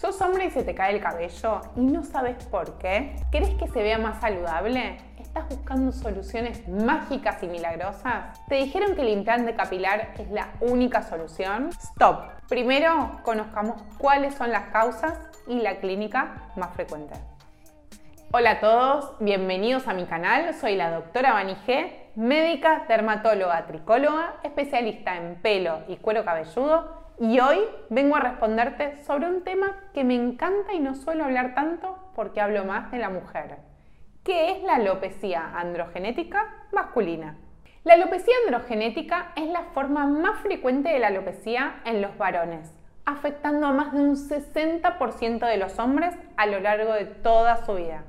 ¿Sos hombre y se te cae el cabello y no sabes por qué? ¿Querés que se vea más saludable? ¿Estás buscando soluciones mágicas y milagrosas? ¿Te dijeron que el implante capilar es la única solución? Stop. Primero, conozcamos cuáles son las causas y la clínica más frecuente. Hola a todos, bienvenidos a mi canal. Soy la doctora Vani G, médica, dermatóloga, tricóloga, especialista en pelo y cuero cabelludo y hoy vengo a responderte sobre un tema que me encanta y no suelo hablar tanto porque hablo más de la mujer. ¿Qué es la alopecia androgenética masculina? La alopecia androgenética es la forma más frecuente de la alopecia en los varones, afectando a más de un 60% de los hombres a lo largo de toda su vida.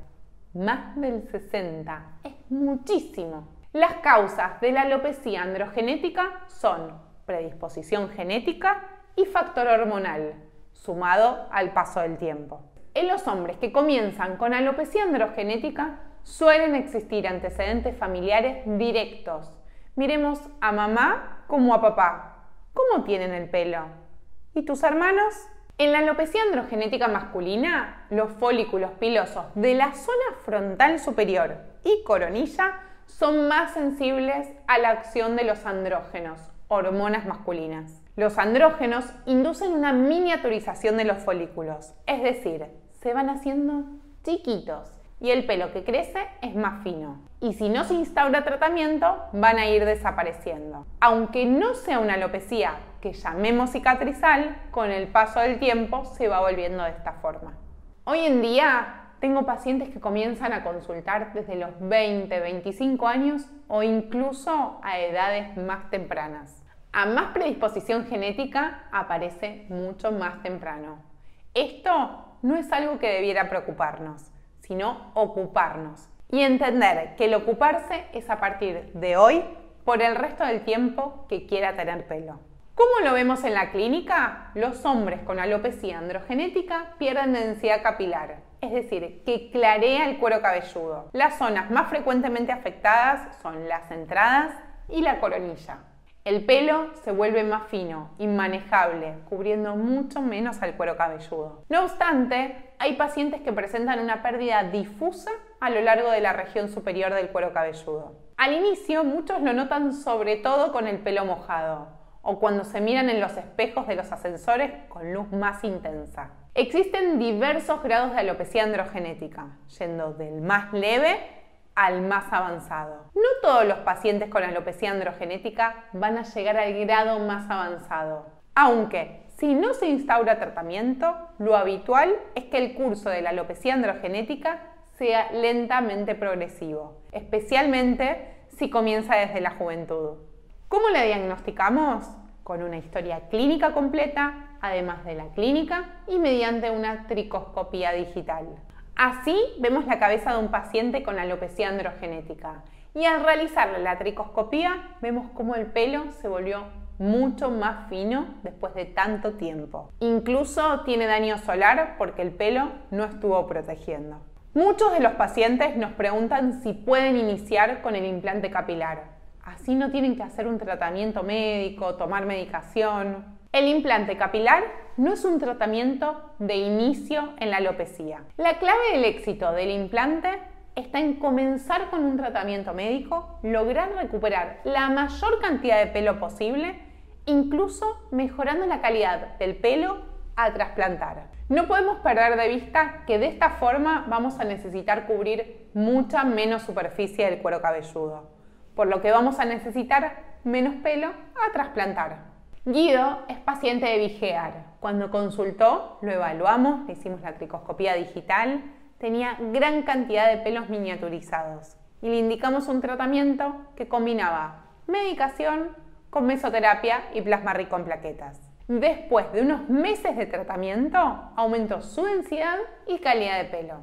Más del 60, es muchísimo. Las causas de la alopecia androgenética son predisposición genética, y factor hormonal, sumado al paso del tiempo. En los hombres que comienzan con alopecia androgenética suelen existir antecedentes familiares directos. Miremos a mamá como a papá. ¿Cómo tienen el pelo? ¿Y tus hermanos? En la alopecia androgenética masculina, los folículos pilosos de la zona frontal superior y coronilla son más sensibles a la acción de los andrógenos, hormonas masculinas. Los andrógenos inducen una miniaturización de los folículos, es decir, se van haciendo chiquitos y el pelo que crece es más fino. Y si no se instaura tratamiento, van a ir desapareciendo. Aunque no sea una alopecia que llamemos cicatrizal, con el paso del tiempo se va volviendo de esta forma. Hoy en día tengo pacientes que comienzan a consultar desde los 20, 25 años o incluso a edades más tempranas a más predisposición genética aparece mucho más temprano. Esto no es algo que debiera preocuparnos, sino ocuparnos y entender que el ocuparse es a partir de hoy por el resto del tiempo que quiera tener pelo. ¿Cómo lo vemos en la clínica? Los hombres con alopecia androgenética pierden densidad capilar, es decir, que clarea el cuero cabelludo. Las zonas más frecuentemente afectadas son las entradas y la coronilla. El pelo se vuelve más fino, inmanejable, cubriendo mucho menos al cuero cabelludo. No obstante, hay pacientes que presentan una pérdida difusa a lo largo de la región superior del cuero cabelludo. Al inicio, muchos lo notan sobre todo con el pelo mojado o cuando se miran en los espejos de los ascensores con luz más intensa. Existen diversos grados de alopecia androgenética, yendo del más leve al más avanzado. No todos los pacientes con alopecia androgenética van a llegar al grado más avanzado, aunque si no se instaura tratamiento, lo habitual es que el curso de la alopecia androgenética sea lentamente progresivo, especialmente si comienza desde la juventud. ¿Cómo la diagnosticamos? Con una historia clínica completa, además de la clínica y mediante una tricoscopía digital. Así vemos la cabeza de un paciente con alopecia androgenética y al realizarle la tricoscopía vemos cómo el pelo se volvió mucho más fino después de tanto tiempo. Incluso tiene daño solar porque el pelo no estuvo protegiendo. Muchos de los pacientes nos preguntan si pueden iniciar con el implante capilar. Así no tienen que hacer un tratamiento médico, tomar medicación. El implante capilar no es un tratamiento de inicio en la alopecia. La clave del éxito del implante está en comenzar con un tratamiento médico, lograr recuperar la mayor cantidad de pelo posible, incluso mejorando la calidad del pelo a trasplantar. No podemos perder de vista que de esta forma vamos a necesitar cubrir mucha menos superficie del cuero cabelludo, por lo que vamos a necesitar menos pelo a trasplantar. Guido es paciente de Vigear. Cuando consultó, lo evaluamos, le hicimos la tricoscopía digital, tenía gran cantidad de pelos miniaturizados y le indicamos un tratamiento que combinaba medicación con mesoterapia y plasma rico en plaquetas. Después de unos meses de tratamiento, aumentó su densidad y calidad de pelo.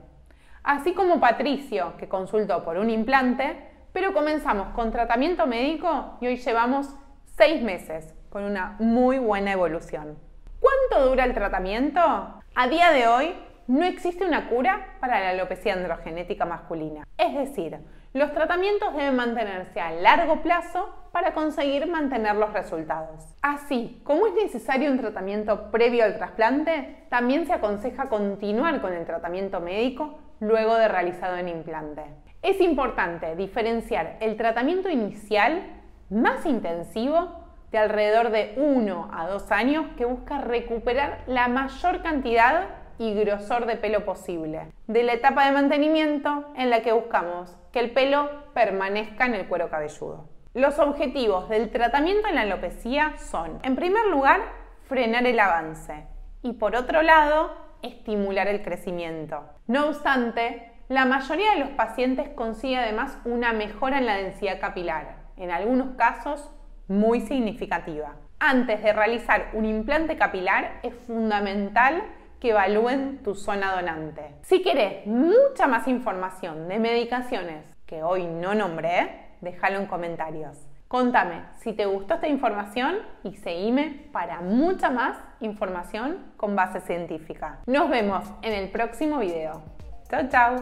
Así como Patricio, que consultó por un implante, pero comenzamos con tratamiento médico y hoy llevamos seis meses con una muy buena evolución. ¿Cuánto dura el tratamiento? A día de hoy no existe una cura para la alopecia androgenética masculina. Es decir, Los tratamientos deben mantenerse a largo plazo para conseguir mantener los resultados. Así como es necesario un tratamiento previo al trasplante, también se aconseja continuar con el tratamiento médico luego de realizado el implante. Es importante diferenciar el tratamiento inicial más intensivo de alrededor de 1 a 2 años que busca recuperar la mayor cantidad y grosor de pelo posible, de la etapa de mantenimiento en la que buscamos que el pelo permanezca en el cuero cabelludo. Los objetivos del tratamiento en la alopecia son, en primer lugar, frenar el avance y por otro lado, estimular el crecimiento. No obstante, la mayoría de los pacientes consigue además una mejora en la densidad capilar, en algunos casos muy significativa. Antes de realizar un implante capilar es fundamental que evalúen tu zona donante. Si querés mucha más información de medicaciones que hoy no nombré, déjalo en comentarios. Contame si te gustó esta información y seguime para mucha más información con base científica. Nos vemos en el próximo video. Chao, chao.